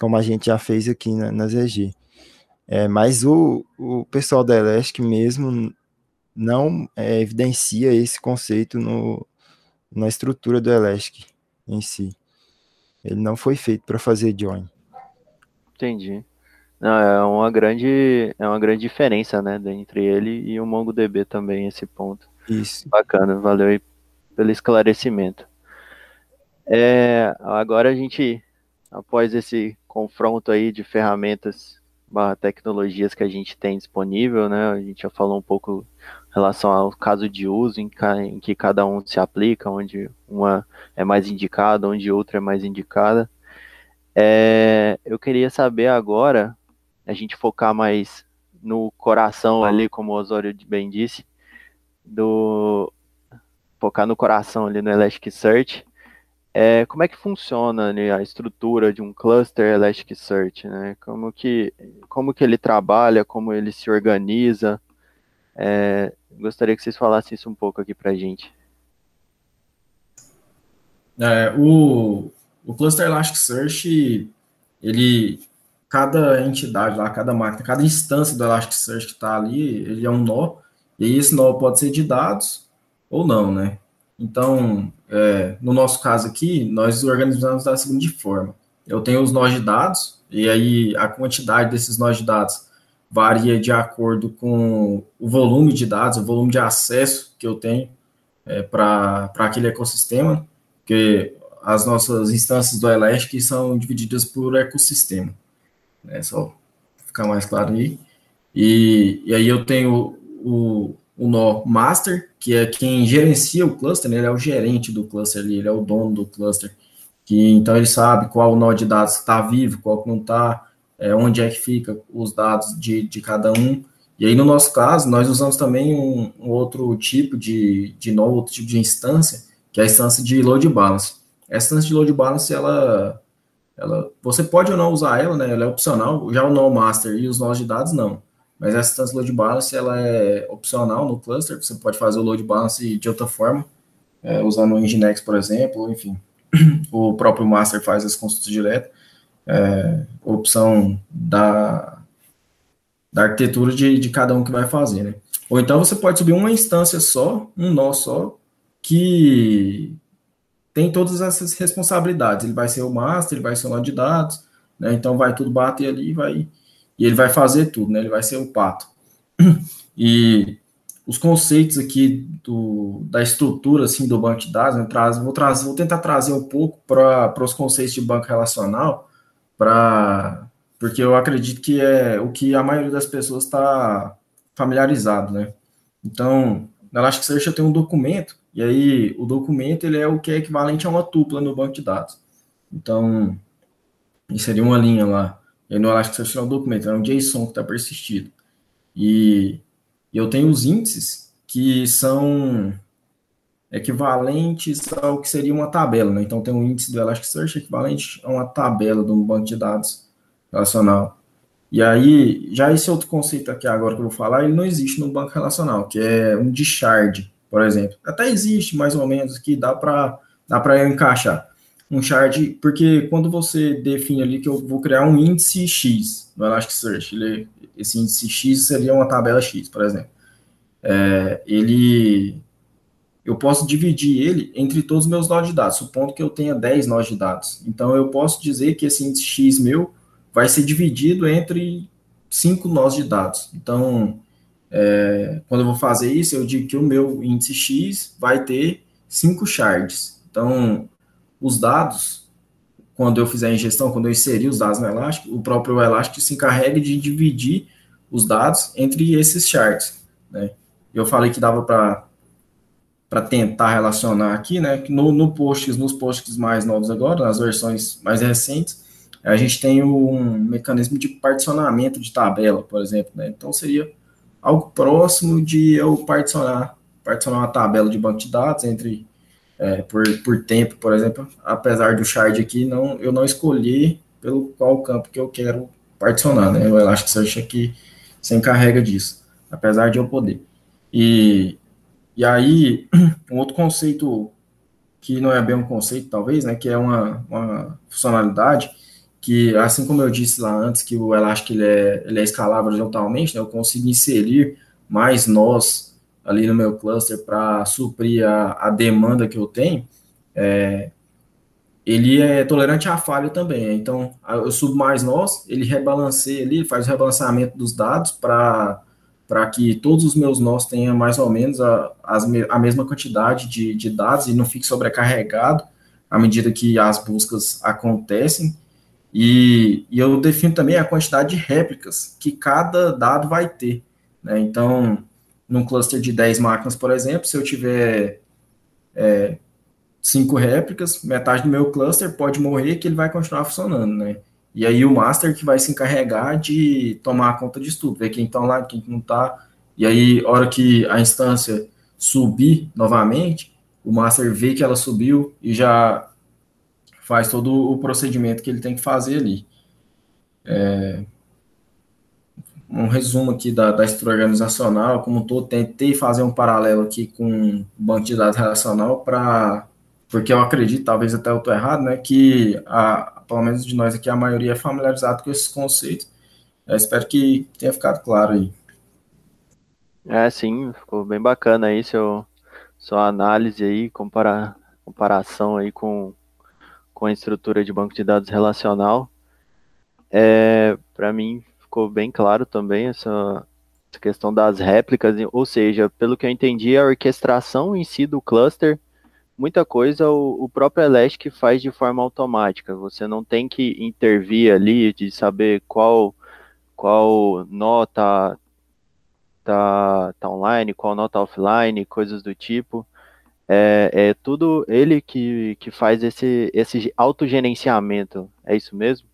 como a gente já fez aqui na, na ZG. É, mas o, o pessoal da Elastic mesmo não é, evidencia esse conceito no, na estrutura do Elastic em si. Ele não foi feito para fazer join. Entendi. Não, é uma grande, é uma grande diferença, né, entre ele e o MongoDB também, esse ponto. Isso. Bacana, valeu aí pelo esclarecimento. É, agora a gente, após esse confronto aí de ferramentas tecnologias que a gente tem disponível, né? A gente já falou um pouco em relação ao caso de uso em, em que cada um se aplica, onde uma é mais indicada, onde outra é mais indicada. É, eu queria saber agora, a gente focar mais no coração ali, como o Osório bem disse, do focar no coração ali no Elasticsearch. É, como é que funciona né, a estrutura de um cluster Elasticsearch, né? Como que, como que ele trabalha, como ele se organiza? É, gostaria que vocês falassem isso um pouco aqui para a gente. É, o, o cluster Elasticsearch, ele, cada entidade lá, cada máquina, cada instância do Elasticsearch que está ali, ele é um nó, e esse nó pode ser de dados ou não, né? Então, é, no nosso caso aqui, nós organizamos da seguinte forma: eu tenho os nós de dados, e aí a quantidade desses nós de dados varia de acordo com o volume de dados, o volume de acesso que eu tenho é, para aquele ecossistema, porque as nossas instâncias do Elastic são divididas por ecossistema. É só ficar mais claro aí. E, e aí eu tenho o, o nó master, que é quem gerencia o cluster, né? ele é o gerente do cluster ali, ele é o dono do cluster, que então ele sabe qual nó de dados está vivo, qual não está, é, onde é que fica os dados de, de cada um. E aí, no nosso caso, nós usamos também um, um outro tipo de, de nó, outro tipo de instância, que é a instância de load balance. Essa instância de load balance, ela, ela, você pode ou não usar ela, né? Ela é opcional. Já o nó master e os nós de dados, não. Mas essa instância load balance ela é opcional no cluster, você pode fazer o load balance de outra forma, é, usando o Nginx, por exemplo, enfim. O próprio master faz as consultas direto. É, opção da, da arquitetura de, de cada um que vai fazer, né? Ou então você pode subir uma instância só, um nó só, que tem todas essas responsabilidades. Ele vai ser o master, ele vai ser o nó de dados, né? Então vai tudo bater ali e vai e ele vai fazer tudo, né? Ele vai ser o pato. E os conceitos aqui do, da estrutura assim do banco de dados, né, traz, vou, trazer, vou tentar trazer um pouco para os conceitos de banco relacional, para porque eu acredito que é o que a maioria das pessoas está familiarizado, né? Então, na Elasticsearch eu tenho um documento, e aí o documento ele é o que é equivalente a uma tupla no banco de dados. Então, isso seria uma linha lá. Eu não que seja um documento, é um JSON que está persistido. E eu tenho os índices que são equivalentes ao que seria uma tabela, né? Então tem um índice do Elasticsearch equivalente a uma tabela de um banco de dados relacional. E aí, já esse outro conceito aqui agora que eu vou falar, ele não existe no banco relacional, que é um de shard, por exemplo. Até existe mais ou menos que dá para dá encaixar um shard, porque quando você define ali que eu vou criar um índice X no Elasticsearch, ele, esse índice X seria uma tabela X, por exemplo. É, ele, eu posso dividir ele entre todos os meus nós de dados, supondo que eu tenha 10 nós de dados. Então, eu posso dizer que esse índice X meu vai ser dividido entre cinco nós de dados. Então, é, quando eu vou fazer isso, eu digo que o meu índice X vai ter cinco shards. Então, os dados, quando eu fizer a ingestão, quando eu inserir os dados no Elastic, o próprio Elastic se encarrega de dividir os dados entre esses charts, né? Eu falei que dava para para tentar relacionar aqui, né? No, no posts, nos posts mais novos agora, nas versões mais recentes, a gente tem um mecanismo de particionamento de tabela, por exemplo, né? Então seria algo próximo de eu particionar, particionar uma tabela de banco de dados entre é, por, por tempo, por exemplo, apesar do shard aqui, não, eu não escolhi pelo qual campo que eu quero particionar, né? O Elasticsearch aqui se encarrega disso, apesar de eu poder. E, e aí, um outro conceito que não é bem um conceito, talvez, né, que é uma, uma funcionalidade que, assim como eu disse lá antes, que o Elastic ele é, ele é escalável horizontalmente, né, eu consigo inserir mais nós ali no meu cluster para suprir a, a, demanda que eu tenho, é, ele é tolerante à falha também. Então, eu subo mais nós, ele rebalanceia ali, faz o rebalanceamento dos dados para para que todos os meus nós tenham mais ou menos a, a mesma quantidade de, de dados e não fique sobrecarregado à medida que as buscas acontecem. E, e eu defino também a quantidade de réplicas que cada dado vai ter. Né? Então, num cluster de 10 máquinas, por exemplo, se eu tiver é, cinco réplicas, metade do meu cluster pode morrer que ele vai continuar funcionando, né? E aí o master que vai se encarregar de tomar conta disso tudo, ver quem está online, quem não está. E aí, hora que a instância subir novamente, o master vê que ela subiu e já faz todo o procedimento que ele tem que fazer ali. É, um resumo aqui da, da estrutura organizacional, como todo, tentei fazer um paralelo aqui com o banco de dados relacional para, porque eu acredito, talvez até eu estou errado, né, que a, pelo menos de nós aqui, a maioria é familiarizado com esses conceitos. Eu espero que tenha ficado claro aí. É, sim, ficou bem bacana aí seu, sua análise aí, compara, comparação aí com, com a estrutura de banco de dados relacional. É, para mim ficou bem claro também essa, essa questão das réplicas, ou seja, pelo que eu entendi, a orquestração em si do cluster, muita coisa o, o próprio Elastic faz de forma automática. Você não tem que intervir ali de saber qual qual nota tá, tá online, qual nota offline, coisas do tipo. É, é tudo ele que, que faz esse, esse autogerenciamento. É isso mesmo?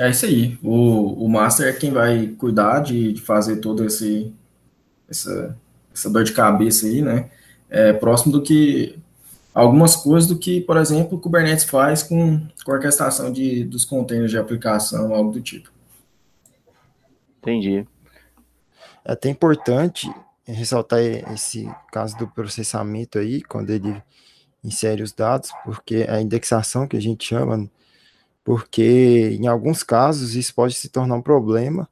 É isso aí. O, o Master é quem vai cuidar de, de fazer todo esse essa, essa dor de cabeça aí, né? É próximo do que algumas coisas do que, por exemplo, o Kubernetes faz com, com a orquestração de, dos containers de aplicação, algo do tipo. Entendi. É até importante ressaltar esse caso do processamento aí, quando ele insere os dados, porque a indexação que a gente chama porque em alguns casos isso pode se tornar um problema,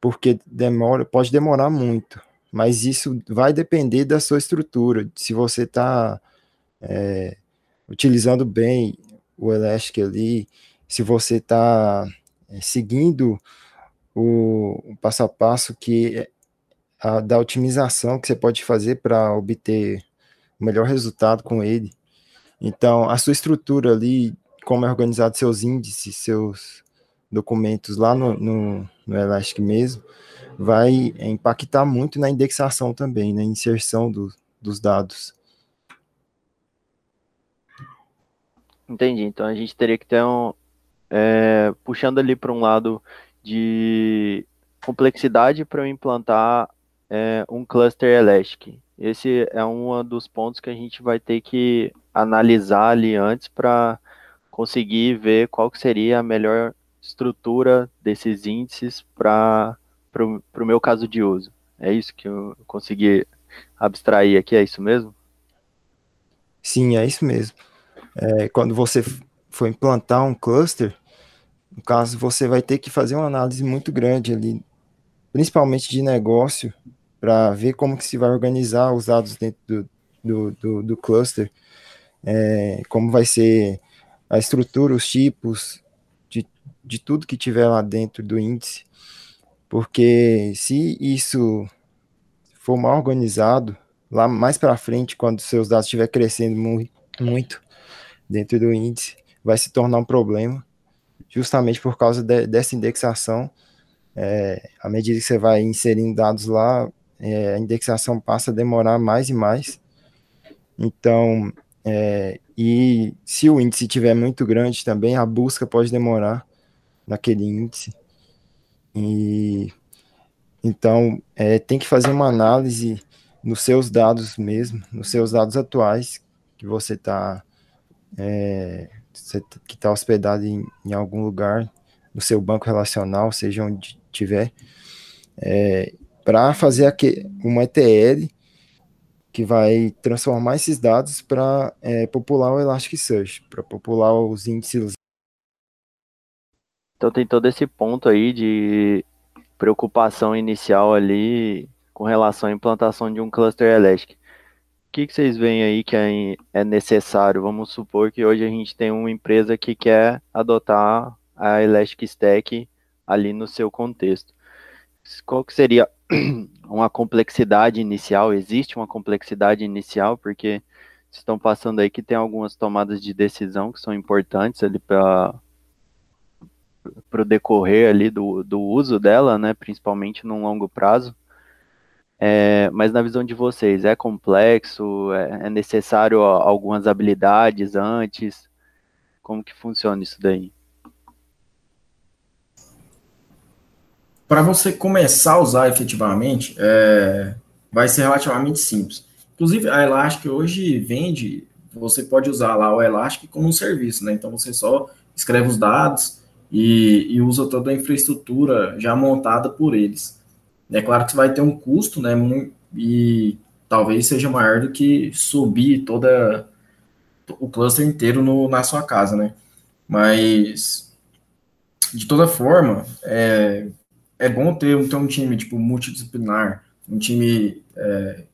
porque demora, pode demorar muito, mas isso vai depender da sua estrutura, se você está é, utilizando bem o Elastic ali, se você está é, seguindo o, o, passo a passo que é a, da otimização que você pode fazer para obter o melhor resultado com ele. Então, a sua estrutura ali como é organizado seus índices, seus documentos lá no, no, no Elastic mesmo, vai impactar muito na indexação também, na inserção do, dos dados. Entendi. Então a gente teria que ter um. É, puxando ali para um lado de complexidade para eu implantar é, um cluster Elastic. Esse é um dos pontos que a gente vai ter que analisar ali antes para conseguir ver qual que seria a melhor estrutura desses índices para o meu caso de uso. É isso que eu consegui abstrair aqui, é isso mesmo? Sim, é isso mesmo. É, quando você for implantar um cluster, no caso, você vai ter que fazer uma análise muito grande ali, principalmente de negócio, para ver como que se vai organizar os dados dentro do, do, do, do cluster, é, como vai ser a estrutura, os tipos, de, de tudo que tiver lá dentro do índice, porque se isso for mal organizado, lá mais para frente, quando seus dados estiver crescendo muito, muito dentro do índice, vai se tornar um problema, justamente por causa de, dessa indexação. É, à medida que você vai inserindo dados lá, é, a indexação passa a demorar mais e mais. Então, é, e se o índice estiver muito grande também, a busca pode demorar naquele índice. E então é, tem que fazer uma análise nos seus dados mesmo, nos seus dados atuais que você está é, que está hospedado em, em, algum lugar no seu banco relacional, seja onde tiver, é, para fazer aqui, uma ETL que vai transformar esses dados para é, popular o Elasticsearch, para popular os índices. Então tem todo esse ponto aí de preocupação inicial ali com relação à implantação de um cluster Elastic. O que, que vocês veem aí que é, é necessário? Vamos supor que hoje a gente tem uma empresa que quer adotar a Elastic Stack ali no seu contexto. Qual que seria uma complexidade inicial, existe uma complexidade inicial, porque estão passando aí que tem algumas tomadas de decisão que são importantes ali para o decorrer ali do, do uso dela, né, principalmente num longo prazo. É, mas na visão de vocês, é complexo? É, é necessário algumas habilidades antes? Como que funciona isso daí? Para você começar a usar efetivamente, é, vai ser relativamente simples. Inclusive, a Elastic hoje vende, você pode usar lá o Elastic como um serviço, né? Então, você só escreve os dados e, e usa toda a infraestrutura já montada por eles. É claro que vai ter um custo, né? E talvez seja maior do que subir toda o cluster inteiro no, na sua casa, né? Mas de toda forma, é, é bom ter, ter um time tipo multidisciplinar, um time é,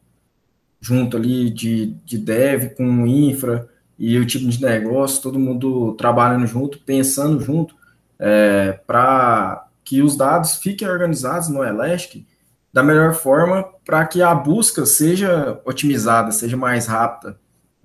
junto ali de, de dev com infra e o time de negócio, todo mundo trabalhando junto, pensando junto, é, para que os dados fiquem organizados no Elastic da melhor forma para que a busca seja otimizada, seja mais rápida,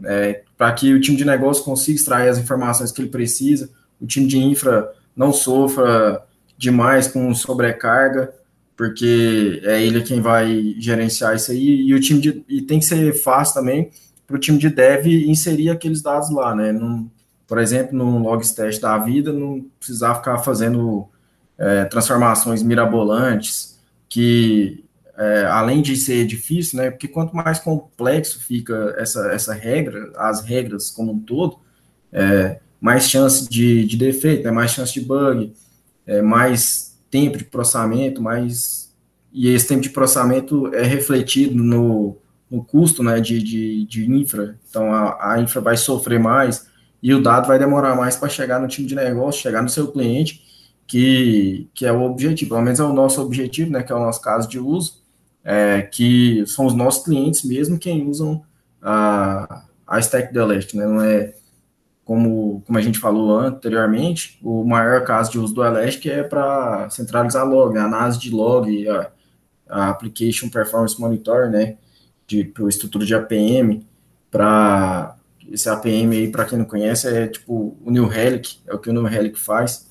é, para que o time de negócio consiga extrair as informações que ele precisa, o time de infra não sofra demais com sobrecarga, porque é ele quem vai gerenciar isso aí, e o time de, e tem que ser fácil também para o time de dev inserir aqueles dados lá, né? Num, por exemplo, no logstash da vida, não precisar ficar fazendo é, transformações mirabolantes, que é, além de ser difícil, né? Porque quanto mais complexo fica essa, essa regra, as regras como um todo, é, mais chance de, de defeito, né, mais chance de bug, é, mais tempo de processamento, mais e esse tempo de processamento é refletido no, no custo né, de, de, de infra. Então a, a infra vai sofrer mais e o dado vai demorar mais para chegar no time de negócio, chegar no seu cliente que, que é o objetivo, pelo menos é o nosso objetivo, né, que é o nosso caso de uso, é, que são os nossos clientes mesmo quem usam a, a Stack do né, não é como, como a gente falou anteriormente, o maior caso de uso do Elastic é para centralizar log, a análise de log, a, a Application Performance Monitor, né, de, para estrutura de APM, para esse APM aí, para quem não conhece, é tipo o New Relic, é o que o New Relic faz,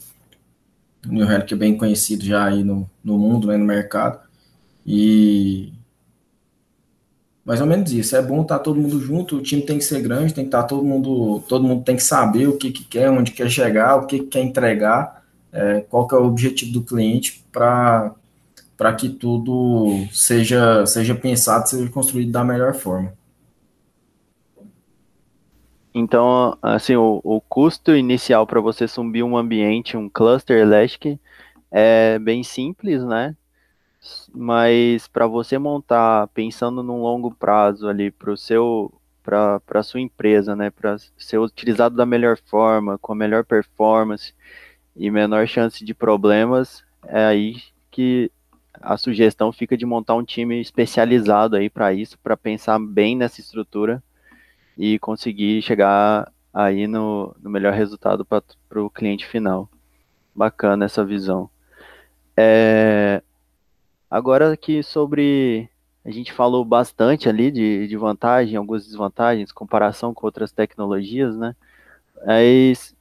o New Relic é bem conhecido já aí no, no mundo, né, no mercado. E mais ou menos isso. É bom estar tá todo mundo junto, o time tem que ser grande, tem que estar tá todo mundo, todo mundo tem que saber o que, que quer, onde quer chegar, o que, que quer entregar, é, qual que é o objetivo do cliente para para que tudo seja seja pensado, seja construído da melhor forma. Então, assim, o, o custo inicial para você subir um ambiente, um cluster Elastic, é bem simples, né? Mas para você montar, pensando num longo prazo ali para o seu para sua empresa, né, para ser utilizado da melhor forma, com a melhor performance e menor chance de problemas, é aí que a sugestão fica de montar um time especializado aí para isso, para pensar bem nessa estrutura e conseguir chegar aí no, no melhor resultado para o cliente final. Bacana essa visão. É, agora que sobre. A gente falou bastante ali de, de vantagem, algumas desvantagens, comparação com outras tecnologias, né? Mas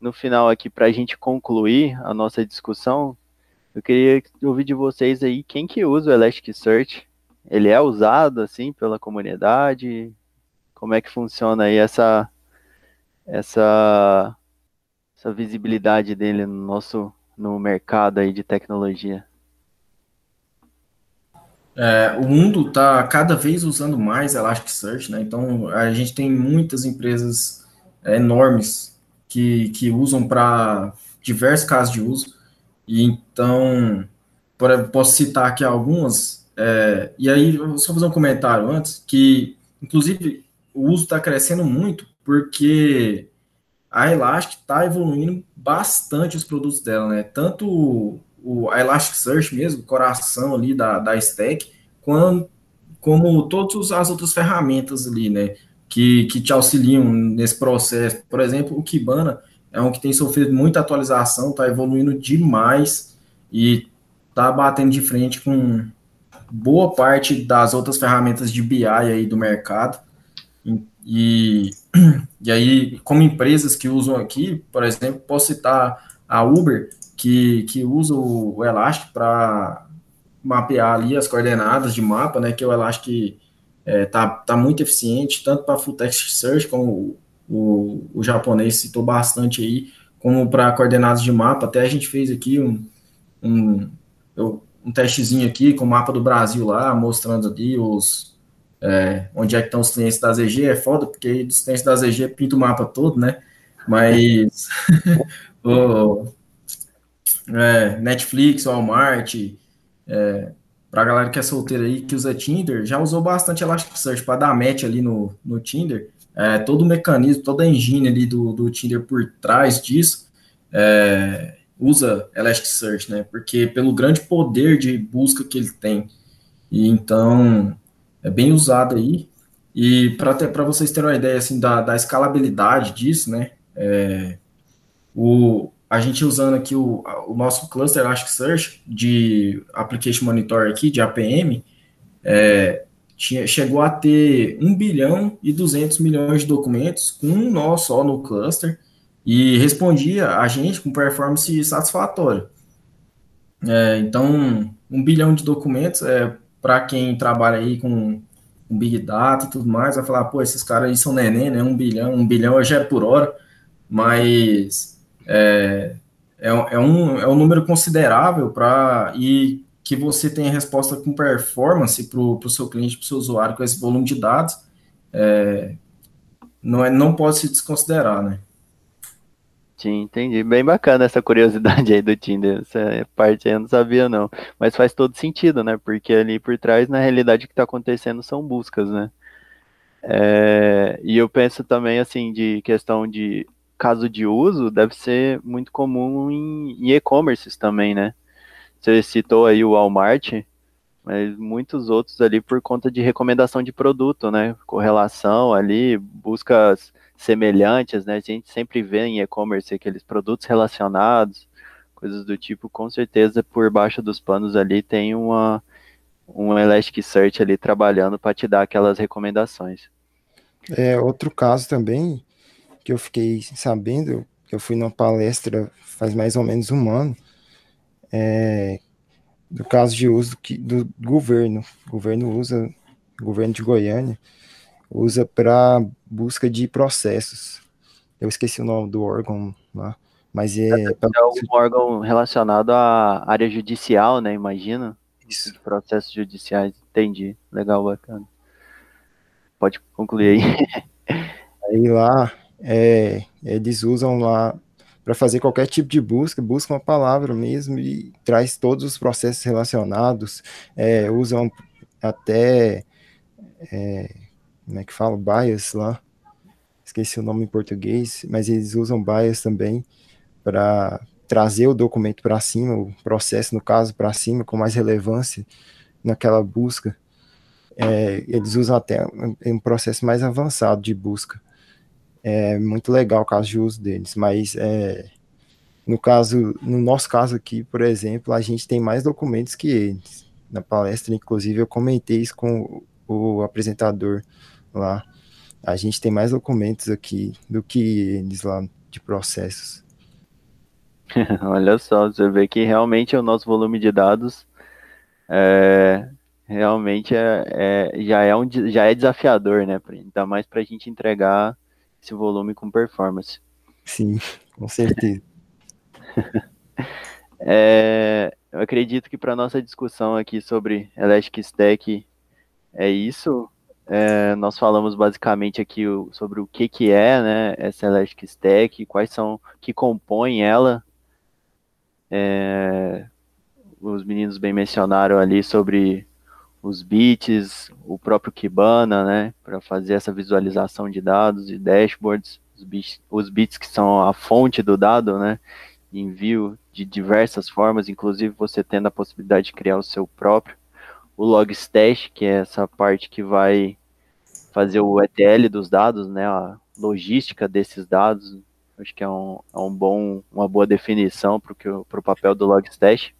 no final aqui, para a gente concluir a nossa discussão, eu queria ouvir de vocês aí quem que usa o Elasticsearch. Ele é usado assim pela comunidade? como é que funciona aí essa essa essa visibilidade dele no nosso no mercado aí de tecnologia? É, o mundo está cada vez usando mais Elasticsearch, né? Então a gente tem muitas empresas é, enormes que, que usam para diversos casos de uso. E então, posso citar aqui algumas. É, e aí, só fazer um comentário antes, que inclusive o uso está crescendo muito porque a Elastic está evoluindo bastante os produtos dela, né? Tanto o, a Elasticsearch mesmo, o coração ali da, da stack, como todas as outras ferramentas ali, né? Que, que te auxiliam nesse processo. Por exemplo, o Kibana é um que tem sofrido muita atualização, está evoluindo demais e está batendo de frente com boa parte das outras ferramentas de BI aí do mercado. E, e aí, como empresas que usam aqui, por exemplo, posso citar a Uber, que, que usa o, Elastic para mapear ali as coordenadas de mapa, né? Que o Elastic é, tá, tá muito eficiente, tanto para full text search, como o, o, o japonês citou bastante aí, como para coordenadas de mapa. Até a gente fez aqui um, um, um testezinho aqui com o mapa do Brasil lá, mostrando ali os, é, onde é que estão os clientes da ZG. É foda, porque os clientes da ZG pinta o mapa todo, né? Mas o, é, Netflix, Walmart, é, para a galera que é solteira aí, que usa Tinder, já usou bastante Elasticsearch para dar match ali no, no Tinder. É, todo o mecanismo, toda a engine ali do, do Tinder por trás disso é, usa Elasticsearch, né? Porque pelo grande poder de busca que ele tem. E então é bem usado aí. E para vocês terem uma ideia assim da, da escalabilidade disso, né? É, o, a gente usando aqui o, o nosso cluster Elasticsearch de Application Monitor aqui, de APM, é, tinha, chegou a ter 1 bilhão e 200 milhões de documentos com um nó só no cluster e respondia a gente com performance satisfatória. É, então, um bilhão de documentos, é, para quem trabalha aí com, com Big Data e tudo mais, vai falar, pô, esses caras aí são neném, né? Um bilhão, um bilhão já é por hora, mas é, é, é, um, é um número considerável para e que você tenha resposta com performance para o seu cliente, para o seu usuário, com esse volume de dados, é, não, é, não pode se desconsiderar, né? Sim, entendi. Bem bacana essa curiosidade aí do Tinder. Essa parte aí eu não sabia, não. Mas faz todo sentido, né? Porque ali por trás, na realidade, o que está acontecendo são buscas, né? É, e eu penso também, assim, de questão de caso de uso, deve ser muito comum em, e-commerces também, né? Você citou aí o Walmart, mas muitos outros ali por conta de recomendação de produto, né? Correlação ali, buscas semelhantes, né? A gente sempre vê em e-commerce aqueles produtos relacionados, coisas do tipo, com certeza por baixo dos panos ali tem uma um Elasticsearch ali trabalhando para te dar aquelas recomendações. É, outro caso também que eu fiquei sabendo, que eu fui numa palestra faz mais ou menos um ano, é, do caso de uso que, do governo. O governo usa, o governo de Goiânia, usa para busca de processos. Eu esqueci o nome do órgão lá, mas é. É, pra... é um órgão relacionado à área judicial, né? Imagina. Isso. Processos judiciais. Entendi. Legal, bacana. Pode concluir aí. Aí lá é, eles usam lá para fazer qualquer tipo de busca, busca uma palavra mesmo e traz todos os processos relacionados, é, usam até, é, como é que fala, bias lá, esqueci o nome em português, mas eles usam bias também para trazer o documento para cima, o processo, no caso, para cima, com mais relevância naquela busca. É, eles usam até um processo mais avançado de busca é muito legal o caso de uso deles, mas é, no caso, no nosso caso aqui, por exemplo, a gente tem mais documentos que eles. Na palestra, inclusive, eu comentei isso com o, apresentador lá. A gente tem mais documentos aqui do que eles lá de processos. Olha só, você vê que realmente o nosso volume de dados é, realmente é, é, já, é um, já é desafiador, né? Ainda mais para a gente entregar esse volume com performance. Sim, com certeza. é, eu acredito que para nossa discussão aqui sobre Elastic Stack é isso. É, nós falamos basicamente aqui sobre o que, que é né, essa Elastic Stack, quais são que compõem ela. É, os meninos bem mencionaram ali sobre os bits, o próprio Kibana, né, para fazer essa visualização de dados e dashboards, os bits, os bits que são a fonte do dado, né, envio de diversas formas, inclusive você tendo a possibilidade de criar o seu próprio, o logstash, que é essa parte que vai fazer o ETL dos dados, né, a logística desses dados, acho que é um, é um bom, uma boa definição para o papel do logstash.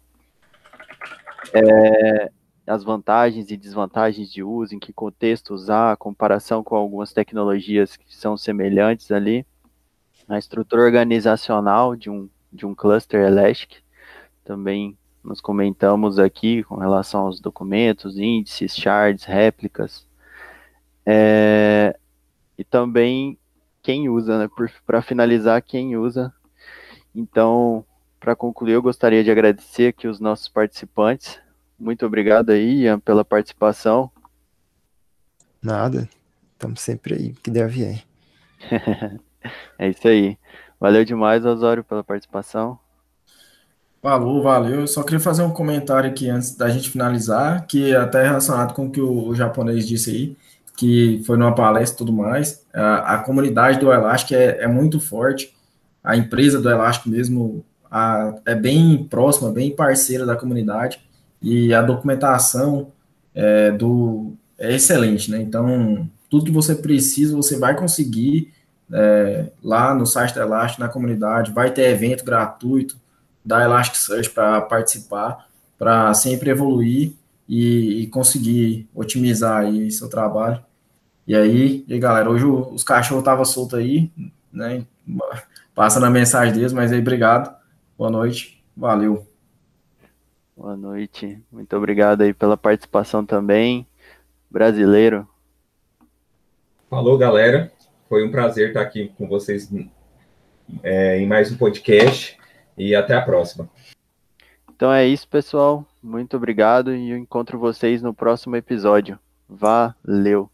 É, as vantagens e desvantagens de uso, em que contexto usar, comparação com algumas tecnologias que são semelhantes ali, a estrutura organizacional de um, de um cluster Elastic, também nós comentamos aqui com relação aos documentos, índices, shards, réplicas, é, e também quem usa, né? Para finalizar, quem usa. Então, para concluir, eu gostaria de agradecer aqui os nossos participantes. Muito obrigado aí, Ian, pela participação. Nada, estamos sempre aí, que deve ir. é isso aí. Valeu demais, Osório, pela participação. Falou, valeu. Eu só queria fazer um comentário aqui antes da gente finalizar, que é até relacionado com o que o japonês disse aí que foi numa palestra e tudo mais. A, a comunidade do Elastic é, é, muito forte, a empresa do Elastic mesmo a, é bem próxima, bem parceira da comunidade, e a documentação é, do, é excelente, né? Então, tudo que você precisa, você vai conseguir é, lá no site da Elastic, na comunidade, vai ter evento gratuito da Elasticsearch para participar, para sempre evoluir e, e conseguir otimizar aí seu trabalho. E aí, e aí galera, hoje os cachorros estavam soltos aí, né? Passa a mensagem deles, mas aí, obrigado. Boa noite. Valeu. Boa noite. Muito obrigado aí pela participação também. Brasileiro. Falou, galera. Foi um prazer estar aqui com vocês é, em mais um podcast e até a próxima. Então é isso, pessoal. Muito obrigado e eu encontro vocês no próximo episódio. Valeu!